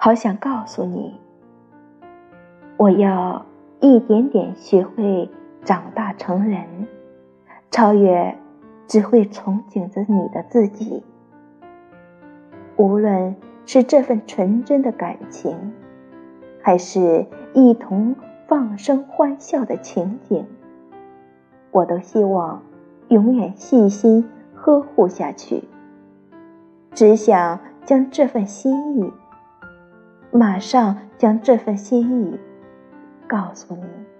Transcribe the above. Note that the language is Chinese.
好想告诉你，我要一点点学会长大成人，超越只会憧憬着你的自己。无论是这份纯真的感情，还是一同放声欢笑的情景，我都希望永远细心呵护下去。只想将这份心意，马上将这份心意告诉你。